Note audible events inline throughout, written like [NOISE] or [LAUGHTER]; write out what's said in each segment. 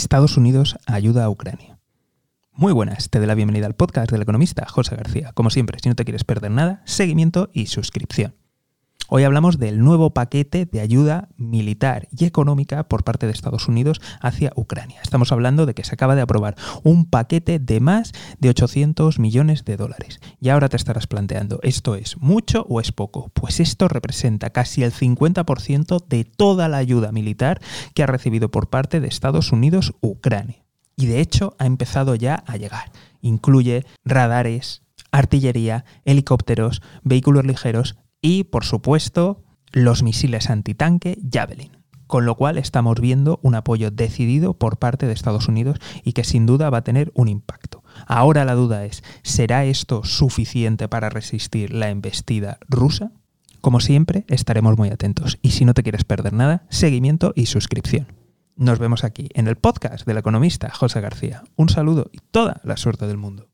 Estados Unidos ayuda a Ucrania. Muy buenas, te doy la bienvenida al podcast del economista José García. Como siempre, si no te quieres perder nada, seguimiento y suscripción. Hoy hablamos del nuevo paquete de ayuda militar y económica por parte de Estados Unidos hacia Ucrania. Estamos hablando de que se acaba de aprobar un paquete de más de 800 millones de dólares. Y ahora te estarás planteando, ¿esto es mucho o es poco? Pues esto representa casi el 50% de toda la ayuda militar que ha recibido por parte de Estados Unidos Ucrania. Y de hecho ha empezado ya a llegar. Incluye radares, artillería, helicópteros, vehículos ligeros y, por supuesto, los misiles antitanque Javelin. Con lo cual estamos viendo un apoyo decidido por parte de Estados Unidos y que sin duda va a tener un impacto. Ahora la duda es, ¿será esto suficiente para resistir la embestida rusa? Como siempre, estaremos muy atentos y si no te quieres perder nada, seguimiento y suscripción. Nos vemos aquí en el podcast del economista José García. Un saludo y toda la suerte del mundo.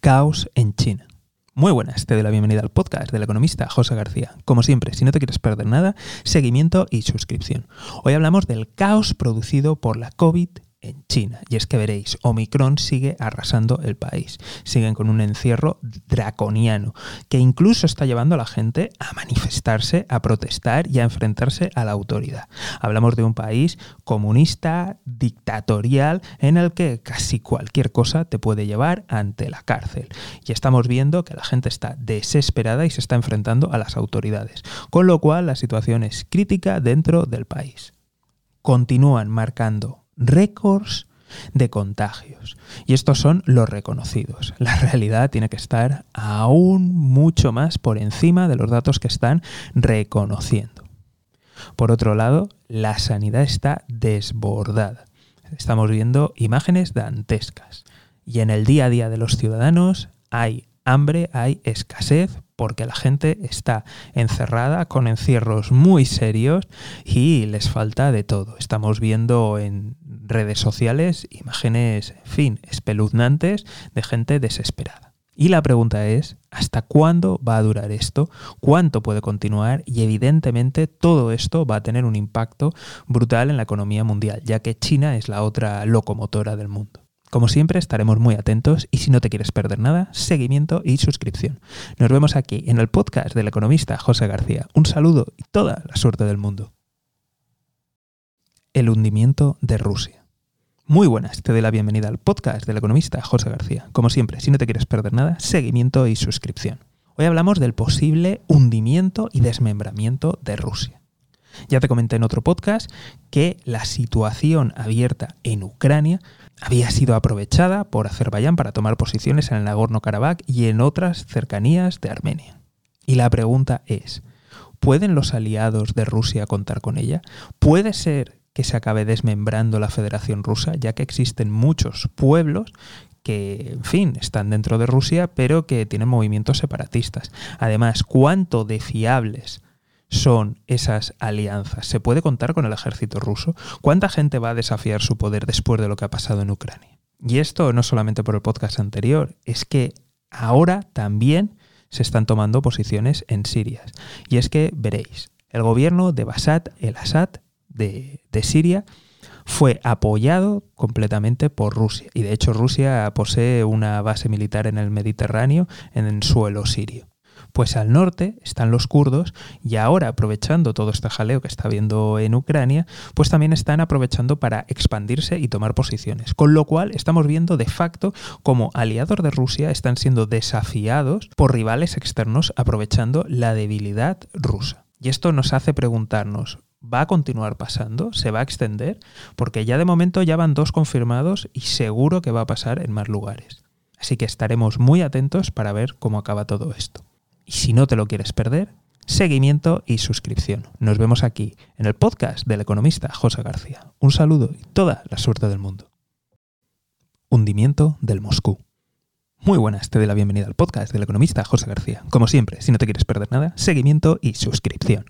Caos en China. Muy buenas, te doy la bienvenida al podcast del economista José García. Como siempre, si no te quieres perder nada, seguimiento y suscripción. Hoy hablamos del caos producido por la COVID en China. Y es que veréis, Omicron sigue arrasando el país. Siguen con un encierro draconiano que incluso está llevando a la gente a manifestarse, a protestar y a enfrentarse a la autoridad. Hablamos de un país comunista, dictatorial, en el que casi cualquier cosa te puede llevar ante la cárcel. Y estamos viendo que la gente está desesperada y se está enfrentando a las autoridades. Con lo cual la situación es crítica dentro del país. Continúan marcando récords de contagios. Y estos son los reconocidos. La realidad tiene que estar aún mucho más por encima de los datos que están reconociendo. Por otro lado, la sanidad está desbordada. Estamos viendo imágenes dantescas. Y en el día a día de los ciudadanos hay hambre, hay escasez, porque la gente está encerrada con encierros muy serios y les falta de todo. Estamos viendo en redes sociales imágenes, en fin, espeluznantes de gente desesperada. Y la pregunta es, ¿hasta cuándo va a durar esto? ¿Cuánto puede continuar? Y evidentemente todo esto va a tener un impacto brutal en la economía mundial, ya que China es la otra locomotora del mundo. Como siempre, estaremos muy atentos y si no te quieres perder nada, seguimiento y suscripción. Nos vemos aquí en el podcast del economista José García. Un saludo y toda la suerte del mundo. El hundimiento de Rusia. Muy buenas, te doy la bienvenida al podcast del economista José García. Como siempre, si no te quieres perder nada, seguimiento y suscripción. Hoy hablamos del posible hundimiento y desmembramiento de Rusia. Ya te comenté en otro podcast que la situación abierta en Ucrania había sido aprovechada por Azerbaiyán para tomar posiciones en el Nagorno-Karabaj y en otras cercanías de Armenia. Y la pregunta es, ¿pueden los aliados de Rusia contar con ella? ¿Puede ser que se acabe desmembrando la Federación Rusa, ya que existen muchos pueblos que, en fin, están dentro de Rusia, pero que tienen movimientos separatistas. Además, ¿cuánto de fiables son esas alianzas? ¿Se puede contar con el ejército ruso? ¿Cuánta gente va a desafiar su poder después de lo que ha pasado en Ucrania? Y esto no solamente por el podcast anterior, es que ahora también se están tomando posiciones en Siria. Y es que veréis, el gobierno de Bashar el-Assad de, de Siria fue apoyado completamente por Rusia. Y de hecho Rusia posee una base militar en el Mediterráneo, en el suelo sirio. Pues al norte están los kurdos y ahora aprovechando todo este jaleo que está habiendo en Ucrania, pues también están aprovechando para expandirse y tomar posiciones. Con lo cual estamos viendo de facto como aliados de Rusia están siendo desafiados por rivales externos aprovechando la debilidad rusa. Y esto nos hace preguntarnos, ¿va a continuar pasando? ¿Se va a extender? Porque ya de momento ya van dos confirmados y seguro que va a pasar en más lugares. Así que estaremos muy atentos para ver cómo acaba todo esto. Y si no te lo quieres perder, seguimiento y suscripción. Nos vemos aquí en el podcast del economista José García. Un saludo y toda la suerte del mundo. Hundimiento del Moscú. Muy buenas, te doy la bienvenida al podcast del economista José García. Como siempre, si no te quieres perder nada, seguimiento y suscripción.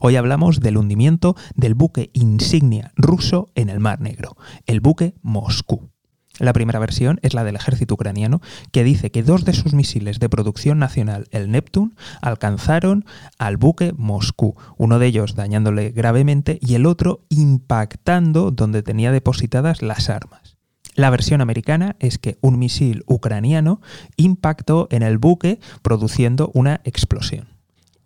Hoy hablamos del hundimiento del buque insignia ruso en el Mar Negro, el buque Moscú. La primera versión es la del ejército ucraniano, que dice que dos de sus misiles de producción nacional, el Neptune, alcanzaron al buque Moscú, uno de ellos dañándole gravemente y el otro impactando donde tenía depositadas las armas. La versión americana es que un misil ucraniano impactó en el buque produciendo una explosión.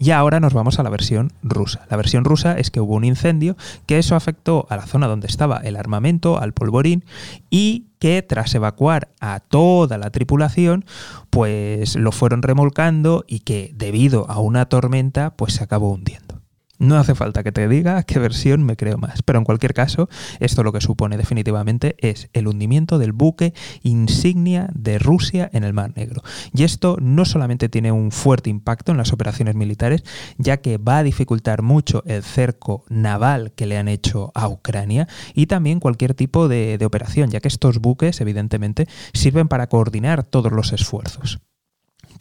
Y ahora nos vamos a la versión rusa. La versión rusa es que hubo un incendio, que eso afectó a la zona donde estaba el armamento, al polvorín, y que tras evacuar a toda la tripulación, pues lo fueron remolcando y que debido a una tormenta, pues se acabó hundiendo. No hace falta que te diga qué versión me creo más, pero en cualquier caso, esto lo que supone definitivamente es el hundimiento del buque insignia de Rusia en el Mar Negro. Y esto no solamente tiene un fuerte impacto en las operaciones militares, ya que va a dificultar mucho el cerco naval que le han hecho a Ucrania y también cualquier tipo de, de operación, ya que estos buques evidentemente sirven para coordinar todos los esfuerzos.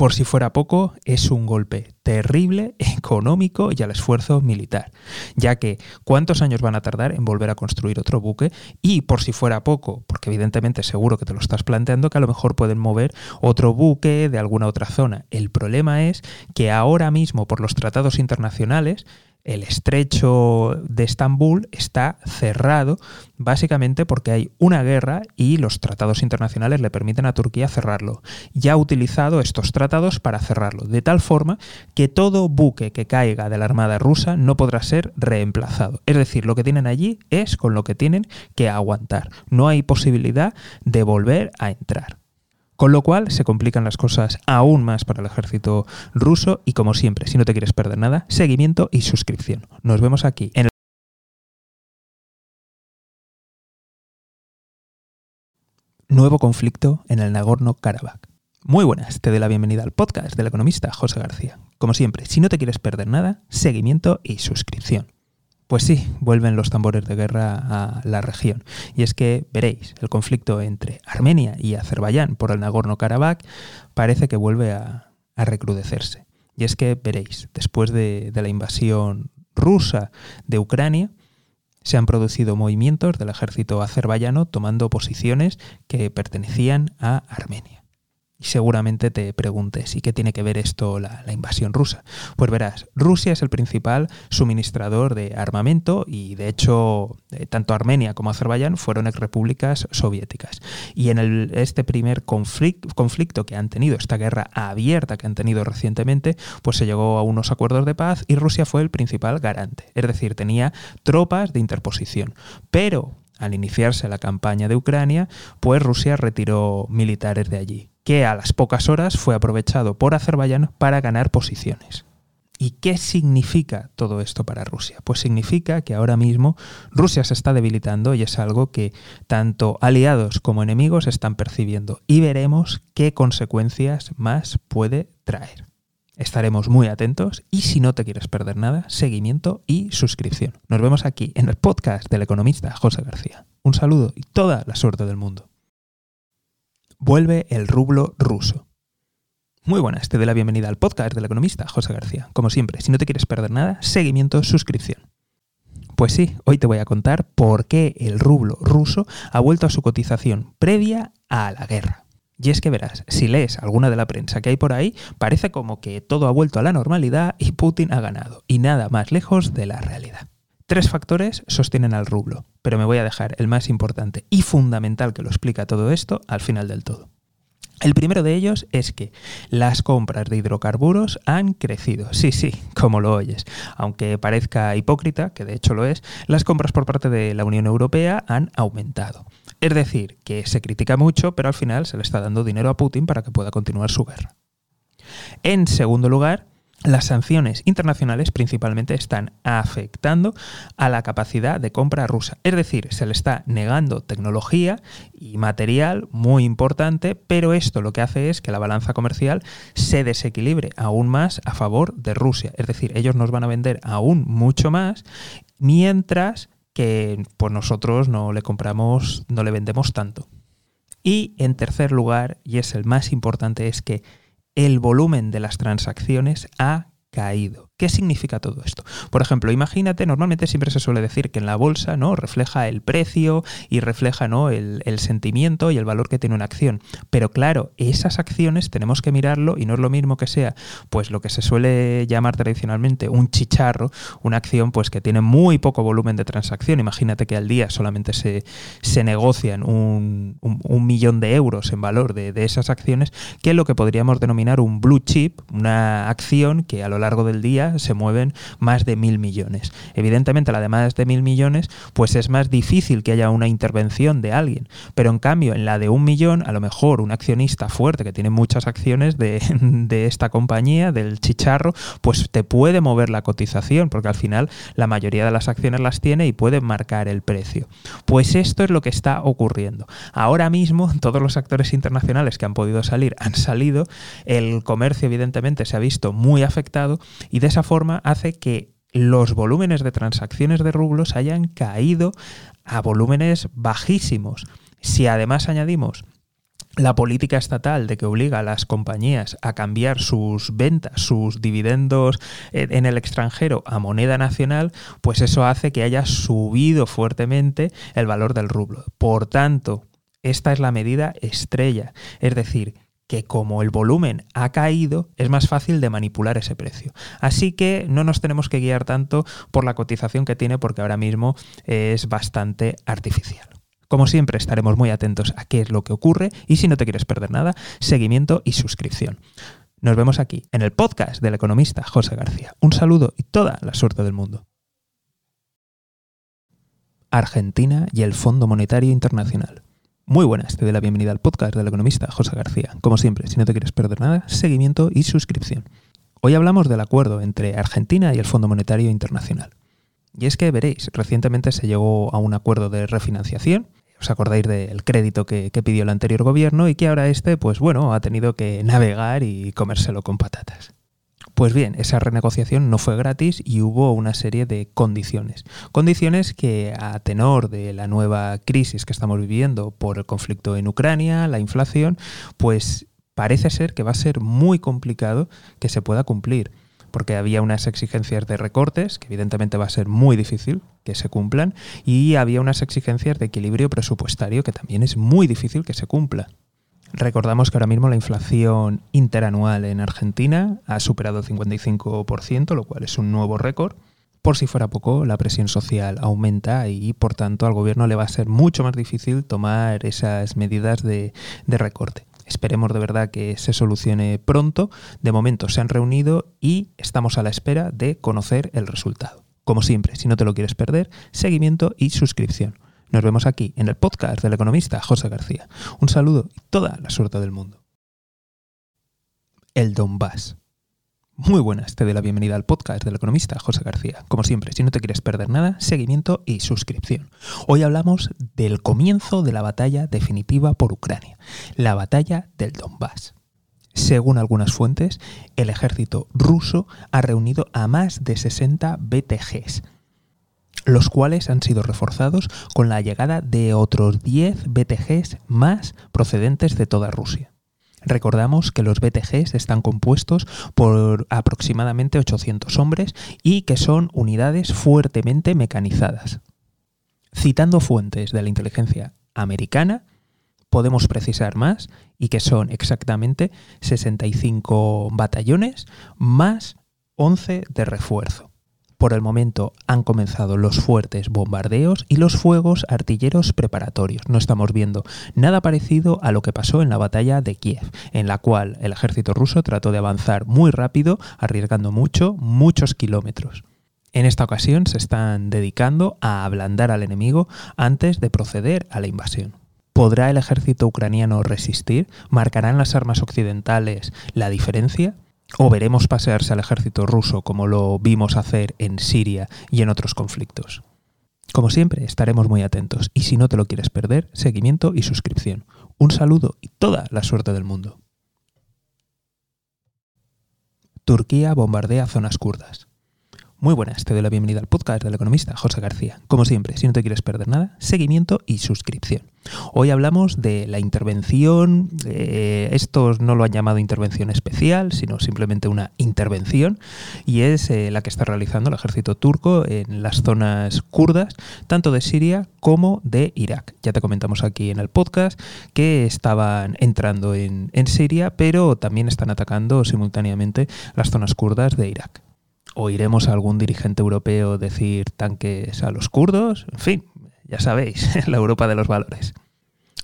Por si fuera poco, es un golpe terrible, [LAUGHS] económico y al esfuerzo militar, ya que cuántos años van a tardar en volver a construir otro buque y por si fuera poco, porque evidentemente seguro que te lo estás planteando, que a lo mejor pueden mover otro buque de alguna otra zona. El problema es que ahora mismo por los tratados internacionales el estrecho de Estambul está cerrado básicamente porque hay una guerra y los tratados internacionales le permiten a Turquía cerrarlo. Ya ha utilizado estos tratados para cerrarlo, de tal forma que todo buque que caiga de la Armada rusa no podrá ser reemplazado. Es decir, lo que tienen allí es con lo que tienen que aguantar. No hay posibilidad de volver a entrar. Con lo cual se complican las cosas aún más para el ejército ruso y como siempre, si no te quieres perder nada, seguimiento y suscripción. Nos vemos aquí en el... Nuevo conflicto en el Nagorno-Karabaj. Muy buenas, te doy la bienvenida al podcast del economista José García. Como siempre, si no te quieres perder nada, seguimiento y suscripción. Pues sí, vuelven los tambores de guerra a la región. Y es que veréis, el conflicto entre Armenia y Azerbaiyán por el Nagorno-Karabaj parece que vuelve a, recrudecerse. Y es que veréis, después de, de la invasión rusa de Ucrania, se han producido movimientos del ejército azerbaiyano tomando posiciones que pertenecían a Armenia. Y seguramente te preguntes, ¿y qué tiene que ver esto la, la, invasión rusa? Pues verás, Rusia es el principal suministrador de armamento y de hecho eh, tanto Armenia como Azerbaiyán fueron repúblicas soviéticas. Y en el, este primer conflicto que han tenido, esta guerra abierta que han tenido recientemente, pues se llegó a unos acuerdos de paz y Rusia fue el principal garante. Es decir, tenía tropas de interposición. Pero al iniciarse la campaña de Ucrania, pues Rusia retiró militares de allí que a las pocas horas fue aprovechado por Azerbaiyán para ganar posiciones. ¿Y qué significa todo esto para Rusia? Pues significa que ahora mismo Rusia se está debilitando y es algo que tanto aliados como enemigos están percibiendo y veremos qué consecuencias más puede traer. Estaremos muy atentos y si no te quieres perder nada, seguimiento y suscripción. Nos vemos aquí en el podcast del economista José García. Un saludo y toda la suerte del mundo vuelve el rublo ruso. Muy buenas, te doy la bienvenida al podcast del economista José García. Como siempre, si no te quieres perder nada, seguimiento, suscripción. Pues sí, hoy te voy a contar por qué el rublo ruso ha vuelto a su cotización previa a la guerra. Y es que verás, si lees alguna de la prensa que hay por ahí, parece como que todo ha vuelto a la normalidad y Putin ha ganado, y nada más lejos de la realidad. Tres factores sostienen al rublo, pero me voy a dejar el más importante y fundamental que lo explica todo esto al final del todo. El primero de ellos es que las compras de hidrocarburos han crecido. Sí, sí, como lo oyes. Aunque parezca hipócrita, que de hecho lo es, las compras por parte de la Unión Europea han aumentado. Es decir, que se critica mucho, pero al final se le está dando dinero a Putin para que pueda continuar su guerra. En segundo lugar, las sanciones internacionales principalmente están afectando a la capacidad de compra rusa. Es decir, se le está negando tecnología y material muy importante, pero esto lo que hace es que la balanza comercial se desequilibre aún más a favor de Rusia. Es decir, ellos nos van a vender aún mucho más, mientras que pues nosotros no le compramos, no le vendemos tanto. Y en tercer lugar, y es el más importante, es que el volumen de las transacciones ha caído. ¿Qué significa todo esto? Por ejemplo, imagínate, normalmente siempre se suele decir que en la bolsa ¿no? refleja el precio y refleja ¿no? el, sentimiento y el valor que tiene una acción. Pero claro, esas acciones tenemos que mirarlo y no es lo mismo que sea pues lo que se suele llamar tradicionalmente un chicharro, una acción pues que tiene muy poco volumen de transacción. Imagínate que al día solamente se, se negocian un, millón de euros en valor de, de esas acciones, que es lo que podríamos denominar un blue chip, una acción que a lo largo del día se mueven más de mil millones. Evidentemente, la de más de mil millones, pues es más difícil que haya una intervención de alguien. Pero en cambio, en la de un millón, a lo mejor un accionista fuerte que tiene muchas acciones de, [LAUGHS] de esta compañía, del chicharro, pues te puede mover la cotización, porque al final la mayoría de las acciones las tiene y puede marcar el precio. Pues esto es lo que está ocurriendo. Ahora mismo, [LAUGHS] todos los actores internacionales que han podido salir han salido, el comercio evidentemente se ha visto muy afectado y de forma hace que los volúmenes de transacciones de rublos hayan caído a volúmenes bajísimos. Si además añadimos la política estatal de que obliga a las compañías a cambiar sus ventas, sus dividendos en el extranjero a moneda nacional, pues eso hace que haya subido fuertemente el valor del rublo. Por tanto, esta es la medida estrella, es decir, que como el volumen ha caído, es más fácil de manipular ese precio. Así que no nos tenemos que guiar tanto por la cotización que tiene porque ahora mismo es bastante artificial. Como siempre, estaremos muy atentos a qué es lo que ocurre y si no te quieres perder nada, seguimiento y suscripción. Nos vemos aquí, en el podcast del economista José García. Un saludo y toda la suerte del mundo. Argentina y el Fondo Monetario Internacional. Muy buenas, te doy la bienvenida al podcast del economista José García. Como siempre, si no te quieres perder nada, seguimiento y suscripción. Hoy hablamos del acuerdo entre Argentina y el Fondo Monetario Internacional. Y es que veréis, recientemente se llegó a un acuerdo de refinanciación. Os acordáis del crédito que, que pidió el anterior gobierno y que ahora este, pues bueno, ha tenido que navegar y comérselo con patatas. Pues bien, esa renegociación no fue gratis y hubo una serie de condiciones. Condiciones que a tenor de la nueva crisis que estamos viviendo por el conflicto en Ucrania, la inflación, pues parece ser que va a ser muy complicado que se pueda cumplir porque había unas exigencias de recortes, que evidentemente va a ser muy difícil que se cumplan, y había unas exigencias de equilibrio presupuestario que también es muy difícil que se cumpla. Recordamos que ahora mismo la inflación interanual en Argentina ha superado el 55%, lo cual es un nuevo récord. Por si fuera poco, la presión social aumenta y por tanto al gobierno le va a ser mucho más difícil tomar esas medidas de, de recorte. Esperemos de verdad que se solucione pronto. De momento se han reunido y estamos a la espera de conocer el resultado. Como siempre, si no te lo quieres perder, seguimiento y suscripción. Nos vemos aquí en el podcast del economista José García. Un saludo y toda la suerte del mundo. El Donbass. Muy buenas, te doy la bienvenida al podcast del economista José García. Como siempre, si no te quieres perder nada, seguimiento y suscripción. Hoy hablamos del comienzo de la batalla definitiva por Ucrania, la batalla del Donbass. Según algunas fuentes, el ejército ruso ha reunido a más de 60 BTGs, los cuales han sido reforzados con la llegada de otros 10 BTGs más procedentes de toda Rusia. Recordamos que los BTGs están compuestos por aproximadamente 800 hombres y que son unidades fuertemente mecanizadas. Citando fuentes de la inteligencia americana, podemos precisar más y que son exactamente 65 batallones más 11 de refuerzo. Por el momento han comenzado los fuertes bombardeos y los fuegos artilleros preparatorios. No estamos viendo nada parecido a lo que pasó en la batalla de Kiev, en la cual el ejército ruso trató de avanzar muy rápido, arriesgando mucho, muchos kilómetros. En esta ocasión se están dedicando a ablandar al enemigo antes de proceder a la invasión. ¿Podrá el ejército ucraniano resistir? ¿Marcarán las armas occidentales la diferencia? O veremos pasearse al ejército ruso como lo vimos hacer en Siria y en otros conflictos. Como siempre, estaremos muy atentos y si no te lo quieres perder, seguimiento y suscripción. Un saludo y toda la suerte del mundo. Turquía bombardea zonas kurdas. Muy buenas, te doy la bienvenida al podcast del economista José García. Como siempre, si no te quieres perder nada, seguimiento y suscripción. Hoy hablamos de la intervención, estos no lo han llamado intervención especial, sino simplemente una intervención, y es eh, la que está realizando el ejército turco en las zonas kurdas, tanto de Siria como de Irak. Ya te comentamos aquí en el podcast que estaban entrando en, en Siria, pero también están atacando simultáneamente las zonas kurdas de Irak. Oiremos a algún dirigente europeo decir tanques a los kurdos, en fin, ya sabéis, [LAUGHS] la Europa de los valores.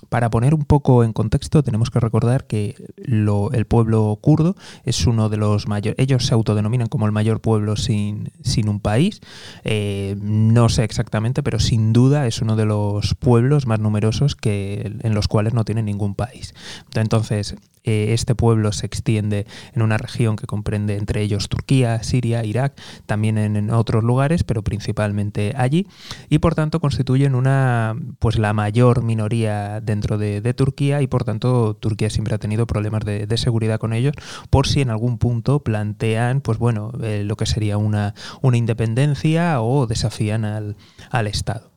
Para poner un poco en contexto, tenemos que recordar que el pueblo kurdo es uno de los mayores, ellos se autodenominan como el mayor pueblo sin, sin un país, eh, no sé exactamente, pero sin duda es uno de los pueblos más numerosos que, en los cuales no tienen ningún país. Entonces, eh, este pueblo se extiende en una región que comprende entre ellos Turquía, Siria, Irak, también en, otros lugares, pero principalmente allí, y por tanto constituyen una, pues la mayor minoría dentro de, Turquía y por tanto Turquía siempre ha tenido problemas de, seguridad con ellos por si en algún punto plantean, pues bueno, eh, lo que sería una, una independencia o desafían al, al Estado.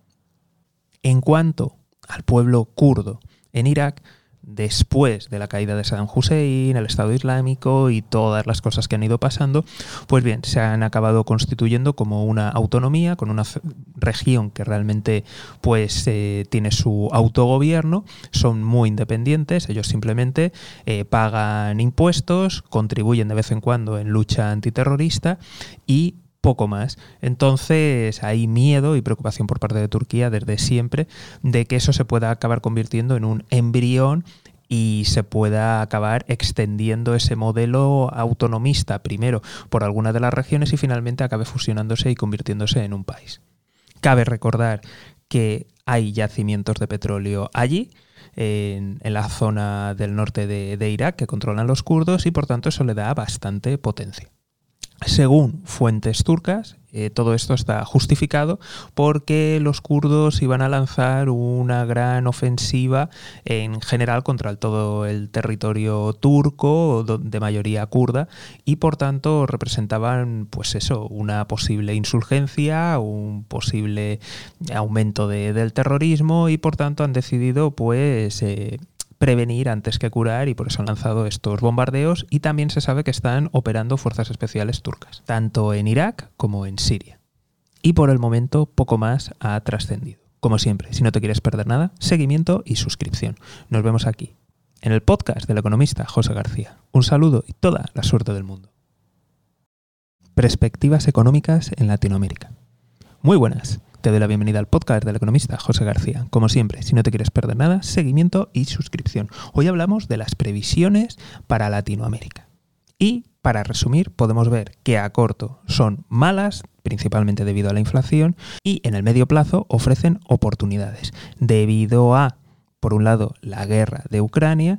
En cuanto al pueblo kurdo en Irak, después de la caída de Saddam Hussein, el Estado Islámico y todas las cosas que han ido pasando, pues bien, se han acabado constituyendo como una autonomía, con una región que realmente pues eh, tiene su autogobierno, son muy independientes, ellos simplemente eh, pagan impuestos, contribuyen de vez en cuando en lucha antiterrorista y poco más. Entonces hay miedo y preocupación por parte de Turquía desde siempre de que eso se pueda acabar convirtiendo en un embrión y se pueda acabar extendiendo ese modelo autonomista primero por alguna de las regiones y finalmente acabe fusionándose y convirtiéndose en un país. Cabe recordar que hay yacimientos de petróleo allí, en, la zona del norte de Irak que controlan los kurdos y por tanto eso le da bastante potencia. Según fuentes turcas, eh, todo esto está justificado porque los kurdos iban a lanzar una gran ofensiva en general contra todo el territorio turco de mayoría kurda y por tanto representaban pues eso una posible insurgencia un posible aumento del terrorismo y por tanto han decidido pues eh, prevenir antes que curar y por eso han lanzado estos bombardeos y también se sabe que están operando fuerzas especiales turcas, tanto en Irak como en Siria. Y por el momento poco más ha trascendido. Como siempre, si no te quieres perder nada, seguimiento y suscripción. Nos vemos aquí, en el podcast del economista José García. Un saludo y toda la suerte del mundo. Perspectivas económicas en Latinoamérica. Muy buenas. Te doy la bienvenida al podcast del economista José García. Como siempre, si no te quieres perder nada, seguimiento y suscripción. Hoy hablamos de las previsiones para Latinoamérica. Y para resumir, podemos ver que a corto son malas, principalmente debido a la inflación, y en el medio plazo ofrecen oportunidades, debido a, por un lado, la guerra de Ucrania,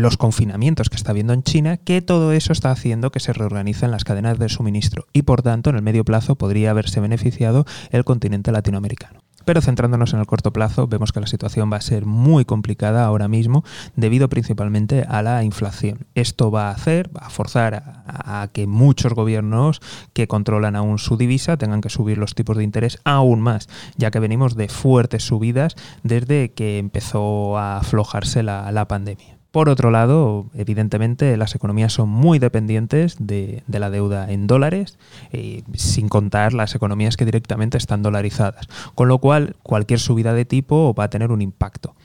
los confinamientos que está habiendo en China, que todo eso está haciendo que se reorganicen las cadenas de suministro y por tanto en el medio plazo podría haberse beneficiado el continente latinoamericano. Pero centrándonos en el corto plazo, vemos que la situación va a ser muy complicada ahora mismo debido principalmente a la inflación. Esto va a hacer, va a forzar a, que muchos gobiernos que controlan aún su divisa tengan que subir los tipos de interés aún más, ya que venimos de fuertes subidas desde que empezó a aflojarse la pandemia. Por otro lado, evidentemente las economías son muy dependientes de, la deuda en dólares, eh, sin contar las economías que directamente están dolarizadas, con lo cual cualquier subida de tipo va a tener un impacto.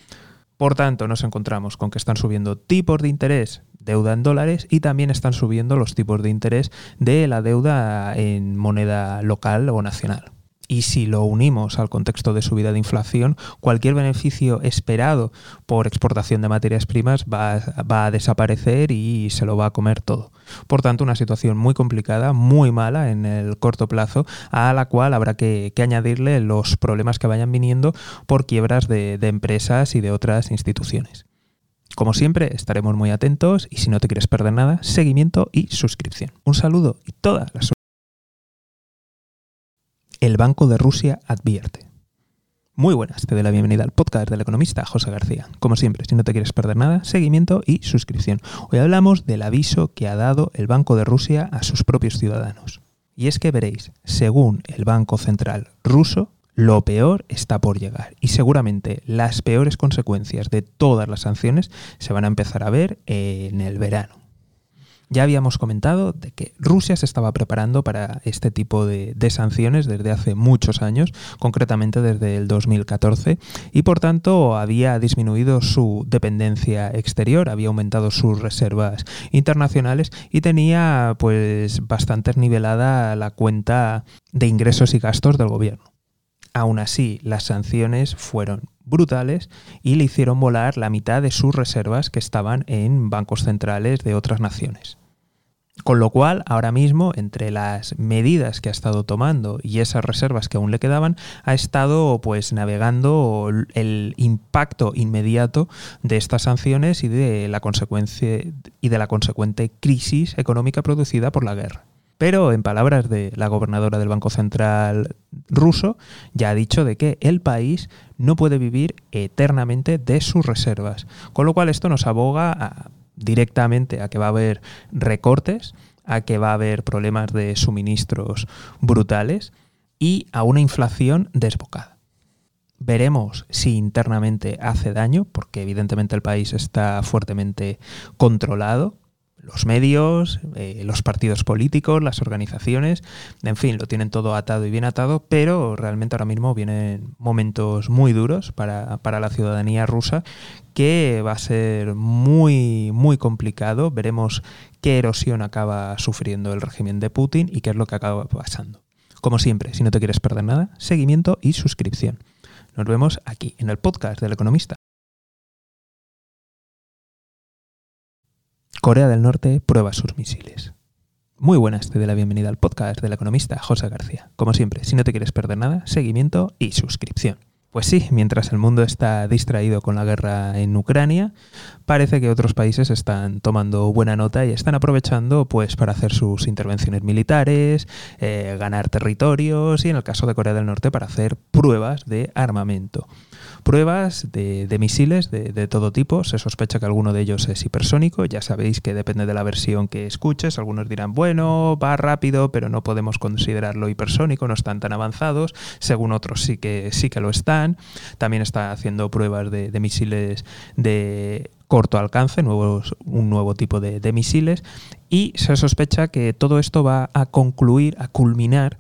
Por tanto, nos encontramos con que están subiendo tipos de interés, deuda en dólares, y también están subiendo los tipos de interés de la deuda en moneda local o nacional. Y si lo unimos al contexto de subida de inflación, cualquier beneficio esperado por exportación de materias primas va, a desaparecer y se lo va a comer todo. Por tanto, una situación muy complicada, muy mala en el corto plazo, a la cual habrá que, añadirle los problemas que vayan viniendo por quiebras de, de empresas y de otras instituciones. Como siempre, estaremos muy atentos y si no te quieres perder nada, seguimiento y suscripción. Un saludo y toda la el Banco de Rusia advierte. Muy buenas, te doy la bienvenida al podcast del economista José García. Como siempre, si no te quieres perder nada, seguimiento y suscripción. Hoy hablamos del aviso que ha dado el Banco de Rusia a sus propios ciudadanos. Y es que veréis, según el Banco Central ruso, lo peor está por llegar y seguramente las peores consecuencias de todas las sanciones se van a empezar a ver en el verano. Ya habíamos comentado de que Rusia se estaba preparando para este tipo de, sanciones desde hace muchos años, concretamente desde el 2014, y por tanto había disminuido su dependencia exterior, había aumentado sus reservas internacionales y tenía pues bastante nivelada la cuenta de ingresos y gastos del gobierno. Aún así, las sanciones fueron brutales y le hicieron volar la mitad de sus reservas que estaban en bancos centrales de otras naciones. Con lo cual, ahora mismo, entre las medidas que ha estado tomando y esas reservas que aún le quedaban, ha estado pues navegando el impacto inmediato de estas sanciones y de la y de la consecuente crisis económica producida por la guerra. Pero en palabras de la gobernadora del Banco Central ruso, ya ha dicho de que el país no puede vivir eternamente de sus reservas. Con lo cual esto nos aboga directamente a que va a haber recortes, a que va a haber problemas de suministros brutales y a una inflación desbocada. Veremos si internamente hace daño, porque evidentemente el país está fuertemente controlado los medios, eh, los partidos políticos, las organizaciones, en fin, lo tienen todo atado y bien atado, pero realmente ahora mismo vienen momentos muy duros para, para la ciudadanía rusa que va a ser muy, muy complicado. Veremos qué erosión acaba sufriendo el régimen de Putin y qué es lo que acaba pasando. Como siempre, si no te quieres perder nada, seguimiento y suscripción. Nos vemos aquí, en el podcast del economista. Corea del Norte prueba sus misiles. Muy buenas, te doy la bienvenida al podcast del economista José García. Como siempre, si no te quieres perder nada, seguimiento y suscripción. Pues sí, mientras el mundo está distraído con la guerra en Ucrania, parece que otros países están tomando buena nota y están aprovechando pues para hacer sus intervenciones militares, eh, ganar territorios y en el caso de Corea del Norte para hacer pruebas de armamento pruebas de, misiles de, todo tipo. Se sospecha que alguno de ellos es hipersónico. Ya sabéis que depende de la versión que escuches. Algunos dirán, bueno, va rápido, pero no podemos considerarlo hipersónico, no están tan avanzados. Según otros sí que, sí que lo están. También está haciendo pruebas de, misiles de corto alcance, nuevos, un nuevo tipo de, de, misiles, y se sospecha que todo esto va a concluir, a culminar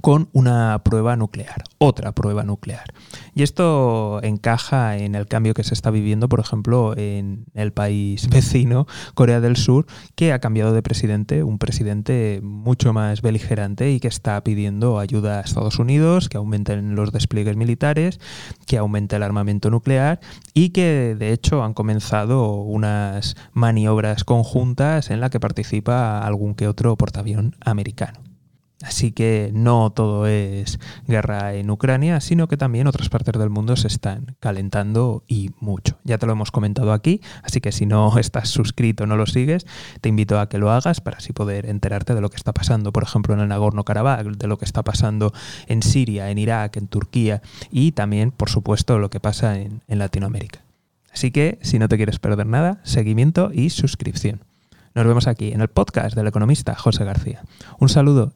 con una prueba nuclear, otra prueba nuclear. Y esto encaja en el cambio que se está viviendo, por ejemplo, en el país [LAUGHS] vecino, Corea del Sur, que ha cambiado de presidente, un presidente mucho más beligerante y que está pidiendo ayuda a Estados Unidos, que aumenten los despliegues militares, que aumente el armamento nuclear y que de hecho han comenzado unas maniobras conjuntas en la que participa algún que otro portaavión americano. Así que no todo es guerra en Ucrania, sino que también otras partes del mundo se están calentando y mucho. Ya te lo hemos comentado aquí, así que si no [LAUGHS] estás suscrito, no lo sigues, te invito a que lo hagas para así poder enterarte de lo que está pasando, por ejemplo, en el Nagorno-Karabaj, de lo que está pasando en Siria, en Irak, en Turquía y también, por supuesto, lo que pasa en, en Latinoamérica. Así que si no te quieres perder nada, seguimiento y suscripción. Nos vemos aquí en el podcast del economista José García. Un saludo.